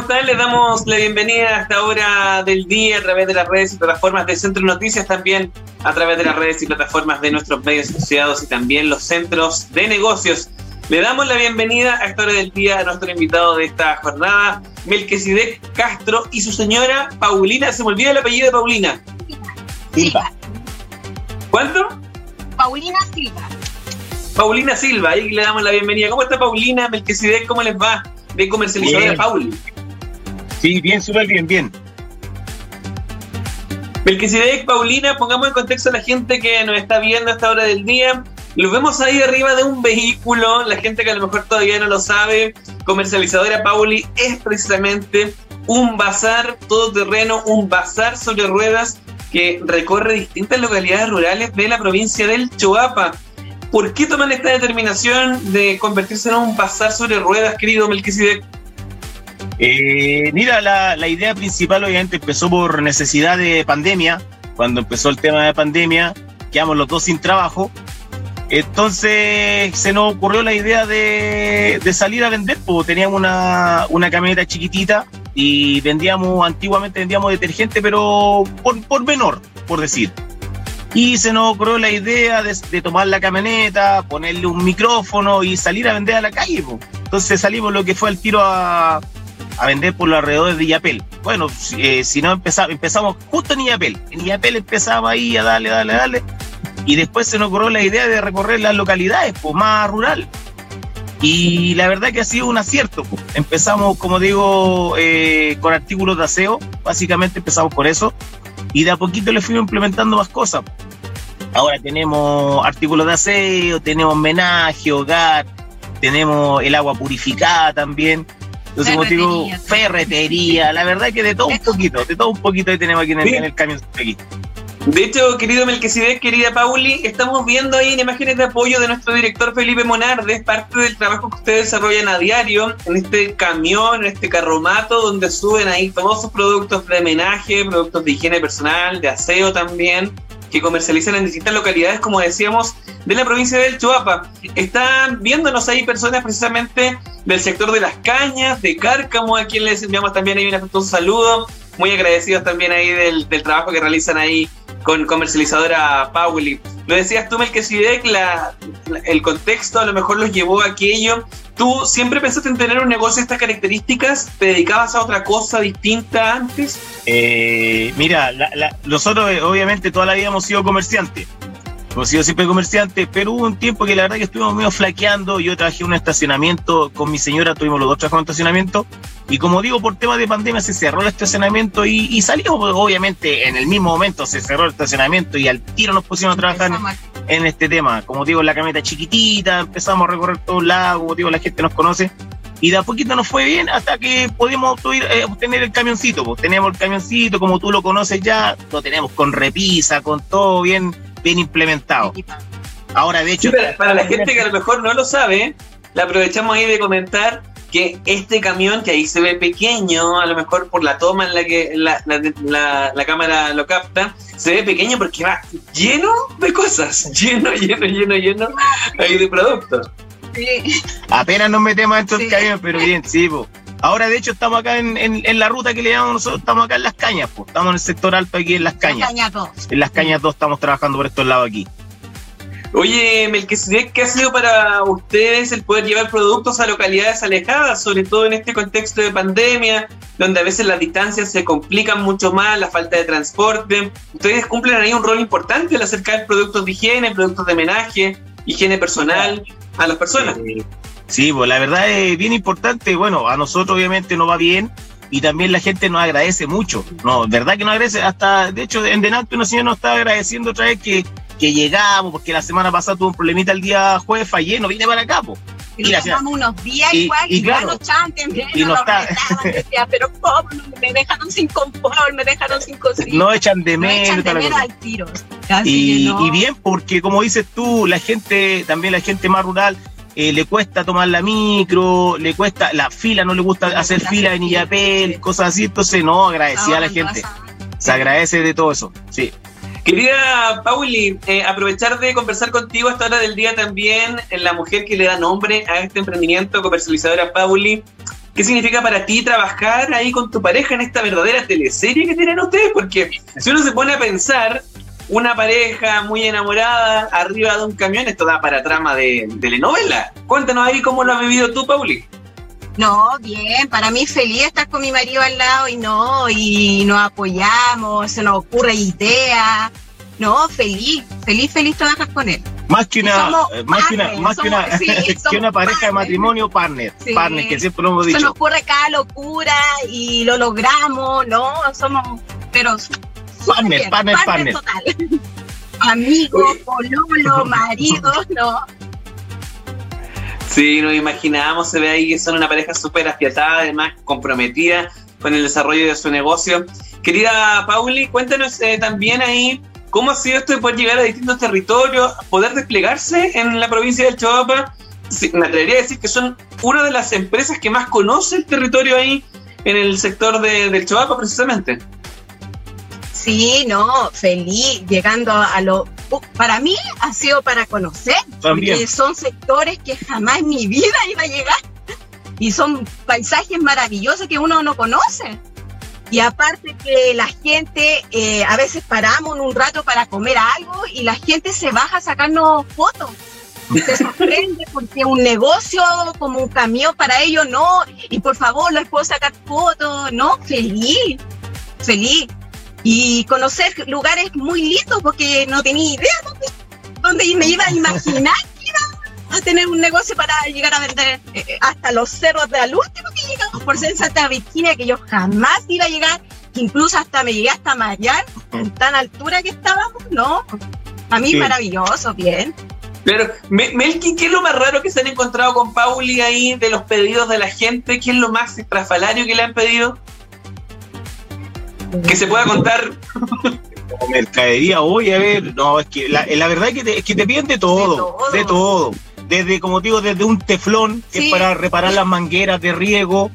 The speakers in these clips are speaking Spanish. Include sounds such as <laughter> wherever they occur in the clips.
están? Les damos la bienvenida a esta hora del día a través de las redes y plataformas de Centro Noticias, también a través de las redes y plataformas de nuestros medios asociados y también los centros de negocios. Le damos la bienvenida a esta hora del día a nuestro invitado de esta jornada, Melquisedec Castro y su señora Paulina. Se me olvida el apellido de Paulina. Silva. ¿Cuánto? Paulina Silva. Paulina Silva, ahí le damos la bienvenida. ¿Cómo está Paulina? Melquisedec, ¿cómo les va? de comercializadora Pauli. Sí, bien, súper bien, bien. Melquisedec, Paulina, pongamos en contexto a la gente que nos está viendo a esta hora del día. Los vemos ahí arriba de un vehículo, la gente que a lo mejor todavía no lo sabe, comercializadora Pauli es precisamente un bazar todoterreno, un bazar sobre ruedas que recorre distintas localidades rurales de la provincia del Choapa. ¿Por qué toman esta determinación de convertirse en un pasar sobre ruedas, querido Melquisedec? Eh, mira, la, idea principal obviamente empezó por necesidad de pandemia. Cuando empezó el tema de pandemia, quedamos los dos sin trabajo. Entonces se nos ocurrió la idea de, salir a vender, porque teníamos una, una, camioneta chiquitita y vendíamos, antiguamente vendíamos detergente, pero por, por menor, por decir. Y se nos ocurrió la idea de, tomar la camioneta, ponerle un micrófono y salir a vender a la calle. Entonces salimos lo que fue el tiro a, a vender por los alrededores de Yapel. Bueno, eh, si no empezamos, empezamos justo en Yapel. En Yapel empezaba ahí a darle, darle, darle. Y después se nos ocurrió la idea de recorrer las localidades, pues más rural. Y la verdad que ha sido un acierto. Empezamos, como digo, eh, con artículos de aseo. Básicamente empezamos por eso y de a poquito le fuimos implementando más cosas. Ahora tenemos artículos de aseo, tenemos menaje, hogar, tenemos el agua purificada también. Entonces, como digo, ferretería, la verdad que de todo un poquito, de todo un poquito que tenemos aquí en el, en el camión aquí. De hecho, querido Melquisedec, querida Pauli, estamos viendo ahí en imágenes de apoyo de nuestro director Felipe Monardes, parte del trabajo que ustedes desarrollan a diario en este camión, en este carromato, donde suben ahí todos sus productos de homenaje, productos de higiene personal, de aseo también, que comercializan en distintas localidades, como decíamos, de la provincia del Chuapa. Están viéndonos ahí personas precisamente del sector de las cañas, de Cárcamo, a quien les enviamos también ahí un afectuoso saludo. Muy agradecidos también ahí del, del trabajo que realizan ahí con comercializadora Pauli. Lo decías tú, Melquisedec, la, el contexto a lo mejor los llevó a aquello. ¿Tú siempre pensaste en tener un negocio de estas características? ¿Te dedicabas a otra cosa distinta antes? Eh, mira, nosotros eh, obviamente toda la vida hemos sido comerciantes. Hemos sido siempre comerciantes, pero hubo un tiempo que la verdad que estuvimos medio flaqueando. Yo trabajé un estacionamiento con mi señora, tuvimos los dos trabajos en estacionamiento. Y como digo, por tema de pandemia se cerró el estacionamiento y, y salimos, pues, obviamente, en el mismo momento se cerró el estacionamiento y al tiro nos pusimos a trabajar en, este tema. Como digo, la camioneta chiquitita, empezamos a recorrer todo el lago, como digo, la gente nos conoce. Y de a poquito nos fue bien hasta que pudimos eh, obtener el camioncito. Pues tenemos el camioncito, como tú lo conoces ya, lo tenemos con repisa, con todo bien bien implementado. Ahora, de hecho... para, la <laughs> gente que a lo mejor no lo sabe, le aprovechamos ahí de comentar que este camión, que ahí se ve pequeño, a lo mejor por la toma en la que la, la, cámara lo capta, se ve pequeño porque va lleno de cosas, <laughs> lleno, lleno, lleno, lleno ahí de productos. Apenas nos metemos dentro del camión, pero bien, sí, Ahora, de hecho, estamos acá en, en, la ruta que le llamamos nosotros, estamos acá en Las Cañas. Estamos en el sector alto aquí en Las Cañas. Cañas 2. En Las Cañas 2 estamos trabajando por estos lados aquí. Oye, Melquisedec, ¿qué ha sido para ustedes el poder llevar productos a localidades alejadas, sobre todo en este contexto de pandemia, donde a veces las distancias se complican mucho más, la falta de transporte? Ustedes cumplen ahí un rol importante al acercar productos de higiene, productos de homenaje, higiene personal a las personas. Eh, Sí, pues la verdad es bien importante. Bueno, a nosotros obviamente nos va bien y también la gente nos agradece mucho. No, verdad que nos agradece. Hasta, de hecho, en Denante una señora nos está agradeciendo otra vez que, que llegamos, porque la semana pasada tuvo un problemita el día jueves, fallé, no vine para acá, pues. Y nos unos días igual, y, claro, nos chanten, y no está... decía, pero ¿cómo? Me dejaron sin confort, me dejaron sin cocina. No echan de menos. No echan de al tiro. y, y bien, porque como dices tú, la gente, también la gente más rural, eh, le cuesta tomar la micro, le cuesta, la fila, no le gusta hacer fila en Illapel, cosas así, entonces no, agradecía a la gente. Se agradece de todo eso, sí. Querida Pauli, eh, aprovechar de conversar contigo a esta hora del día también, en la mujer que le da nombre a este emprendimiento comercializadora Pauli. ¿Qué significa para ti trabajar ahí con tu pareja en esta verdadera teleserie que tienen ustedes? Porque si uno se pone a pensar, una pareja muy enamorada arriba de un camión, esto da para trama de, telenovela. Cuéntanos ahí cómo lo has vivido tú, Pauli. No, bien, para mí feliz estar con mi marido al lado y no, y nos apoyamos, se nos ocurre idea. No, feliz, feliz, feliz trabajar con él. Más que una, eh, más que una, más que una, <laughs> que una pareja de matrimonio, partner, partner, que siempre lo hemos dicho. Se nos ocurre cada locura y lo logramos, ¿no? Somos, pero partner, partner, partner. Total. <laughs> Amigos, pololo, <laughs> marido, ¿no? Sí, nos imaginábamos, se ve ahí que son una pareja súper afiatada, además comprometida con el desarrollo de su negocio. Querida Pauli, cuéntanos eh, también ahí ¿Cómo ha sido esto de poder llegar a distintos territorios, poder desplegarse en la provincia del Chihuahua? me atrevería a decir que son una de las empresas que más conoce el territorio ahí en el sector de, del Chihuahua precisamente. Sí, no, feliz, llegando a, lo... Para mí ha sido para conocer, porque son sectores que jamás en mi vida iba a llegar y son paisajes maravillosos que uno no conoce. Y aparte que la gente, eh, a veces paramos un rato para comer algo y la gente se baja a sacarnos fotos. Se sorprende <laughs> porque un negocio como un camión para ellos no. Y por favor, les puedo sacar fotos. No, feliz, feliz. Y conocer lugares muy lindos porque no tenía idea dónde, dónde me iba a imaginar a tener un negocio para llegar a vender eh, hasta los cerros de al último que llegamos por ser Santa Virginia, que yo jamás iba a llegar, incluso hasta me llegué hasta Mayar, en tan altura que estábamos, ¿no? A mí maravilloso, bien. Pero, Melky, ¿qué es lo más raro que se han encontrado con Pauli ahí de los pedidos de la gente? ¿Qué es lo más estrafalario que le han pedido? Que se pueda contar. <laughs> mercadería, hoy a ver, no, es que la, verdad es que, te, es que te piden de todo, de todo desde, como digo, desde un teflón, que es para reparar las mangueras de riego,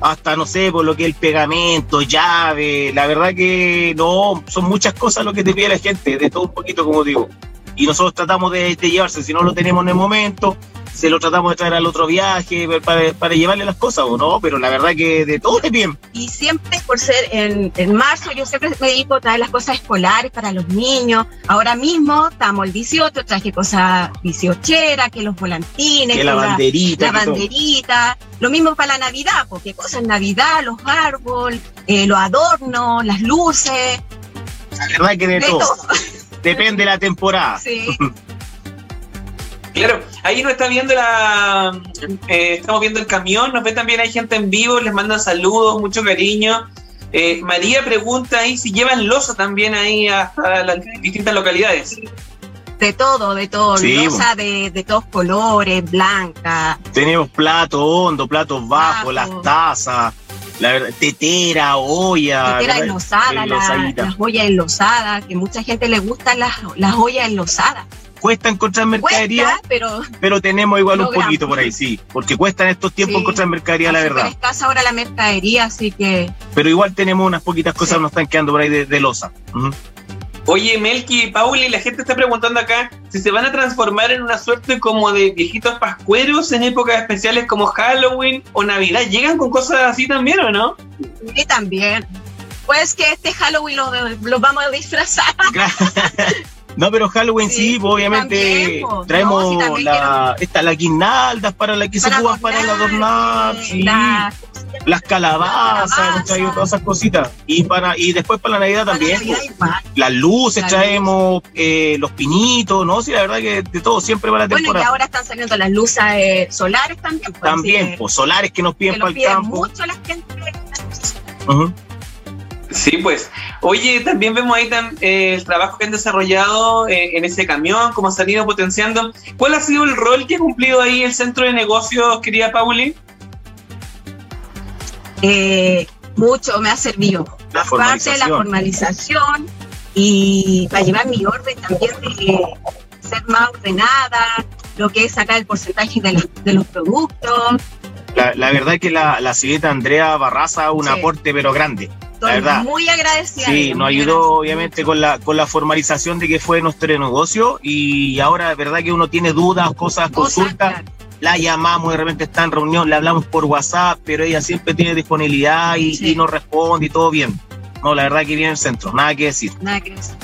hasta, no sé, por lo que es el pegamento, llave, la verdad que no, son muchas cosas lo que te pide la gente, de todo un poquito, como digo. Y nosotros tratamos de, de llevarse, si no lo tenemos en el momento, se lo tratamos de traer al otro viaje para, llevarle las cosas o no, pero la verdad que de todo es bien. Y siempre por ser en, marzo, yo siempre me dedico a traer las cosas escolares para los niños. Ahora mismo estamos el 18, traje cosas 18 que los volantines, que la banderita. La, banderita. Lo mismo para la Navidad, porque cosas Navidad, los árboles, eh, los adornos, las luces. La verdad que de, todo. Depende de la temporada. Sí. <laughs> Claro, ahí nos está viendo la. Eh, estamos viendo el camión, nos ve también, hay gente en vivo, les mandan saludos, mucho cariño. Eh, María pregunta ahí si llevan losa también ahí hasta las distintas localidades. De todo, de todo, losa de, de, todos colores, blanca. Tenemos plato hondo, platos bajos, las tazas, la verdad, tetera, olla. Tetera enlosada, la, las ollas enlosadas, que mucha gente le gustan las, las ollas enlosadas cuesta encontrar mercadería, pero, pero tenemos igual un poquito por ahí, sí, porque cuesta en estos tiempos encontrar mercadería, la verdad. escasa ahora la mercadería, así que... Pero igual tenemos unas poquitas cosas que nos están quedando por ahí de, losa. Oye, Melky, Pauli, la gente está preguntando acá si se van a transformar en una suerte como de viejitos pascueros en épocas especiales como Halloween o Navidad. ¿Llegan con cosas así también o no? Sí, también. Pues que este Halloween lo, vamos a disfrazar. <laughs> No, pero Halloween sí, pues, obviamente traemos la, esta, las para la que se ocupan para el adornar, sí. las calabazas, hemos traído todas esas cositas. Y para y después para la Navidad también. Pues, las luces traemos, eh, los pinitos, ¿no? Sí, la verdad que de todo, siempre para la temporada. Bueno, y ahora están saliendo las luces eh, solares también. Pues, también, pues solares que nos piden para el campo. mucho la gente. Sí, pues. Oye, también vemos ahí eh, el trabajo que han desarrollado eh, en ese camión, cómo se han ido potenciando. ¿Cuál ha sido el rol que ha cumplido ahí el centro de negocios, querida Pauli? Eh, mucho me ha servido. La parte de la formalización y para llevar mi orden también de ser más ordenada, lo que es sacar el porcentaje de, los productos. La, verdad es que la, la Andrea Barraza un aporte pero grande muy agradecida. Sí, nos ayudó obviamente con la, con la formalización de que fue nuestro negocio y ahora de verdad que uno tiene dudas, cosas, consultas. la llamamos, de repente está en reunión, le hablamos por WhatsApp, pero ella siempre tiene disponibilidad y, nos responde y todo bien. No, la verdad que viene el centro, nada que decir. Nada que decir.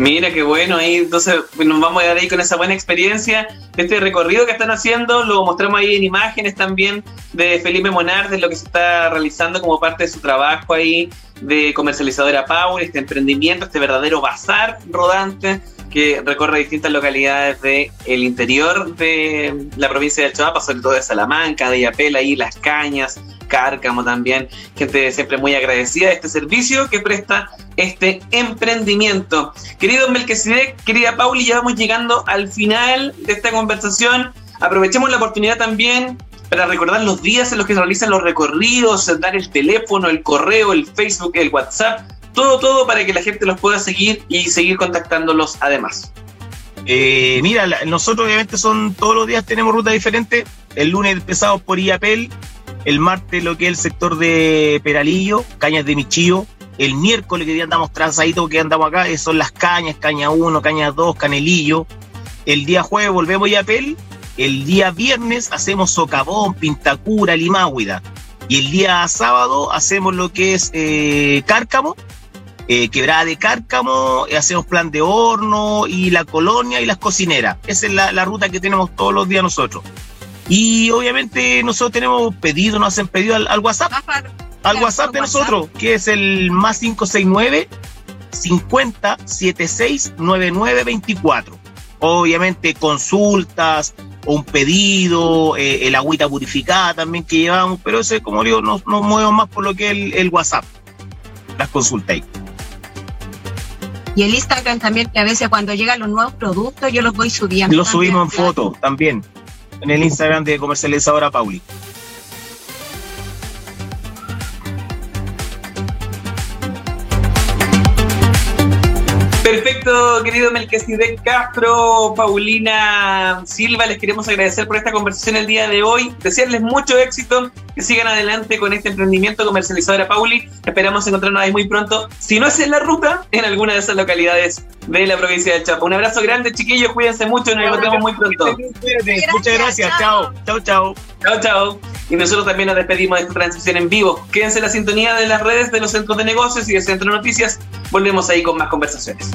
Mira qué bueno, ahí entonces nos vamos a quedar ahí con esa buena experiencia. Este recorrido que están haciendo lo mostramos ahí en imágenes también de Felipe Monar, de lo que se está realizando como parte de su trabajo ahí de comercializadora Power, este emprendimiento, este verdadero bazar rodante que recorre distintas localidades del el interior de la provincia de Chihuahua, sobre todo de Salamanca, de Yapela, y Las Cañas, Cárcamo también, gente siempre muy agradecida de este servicio que presta este emprendimiento. Querido Melquisedec, querida Pauli, ya vamos llegando al final de esta conversación. Aprovechemos la oportunidad también para recordar los días en los que se realizan los recorridos, dar el teléfono, el correo, el Facebook, el WhatsApp todo, todo para que la gente los pueda seguir y seguir contactándolos además. Eh, mira, nosotros obviamente son todos los días tenemos rutas diferentes. El lunes empezamos por Iapel, el martes lo que es el sector de Peralillo, Cañas de Michío. El miércoles que día andamos transadito que andamos acá, son las cañas, caña 1, caña 2, Canelillo. El día jueves volvemos a Iapel. El día viernes hacemos Socavón, Pintacura, Limáhuida. Y el día sábado hacemos lo que es eh, Cárcamo eh, Quebrada de Cárcamo, eh, hacemos plan de horno y la colonia y las cocineras. Esa es la, ruta que tenemos todos los días nosotros. Y obviamente nosotros tenemos pedido, nos hacen pedido al, WhatsApp. Al WhatsApp de nosotros, que es el más 569 50 76 9924. Obviamente consultas, un pedido, eh, el agüita purificada también que llevamos, pero ese, como digo, nos, nos movemos más por lo que es el, el WhatsApp. Las consultáis. Y el Instagram también, que a veces cuando llegan los nuevos productos yo los voy subiendo. Los subimos en foto también, en el Instagram de comercializadora Pauli. Querido Melquisedec Castro, Paulina Silva, les queremos agradecer por esta conversación el día de hoy, desearles mucho éxito, que sigan adelante con este emprendimiento comercializadora Pauli, esperamos encontrarnos ahí muy pronto, si no es en la ruta, en alguna de esas localidades de la provincia de Chapo. Un abrazo grande, chiquillos, cuídense mucho, nos encontramos muy pronto. Muchas gracias, chao, chao, chao. Chao, chao. Y nosotros también nos despedimos de esta transmisión en vivo. Quédense en la sintonía de las redes de los centros de negocios y de Centro de Noticias. Volvemos ahí con más conversaciones.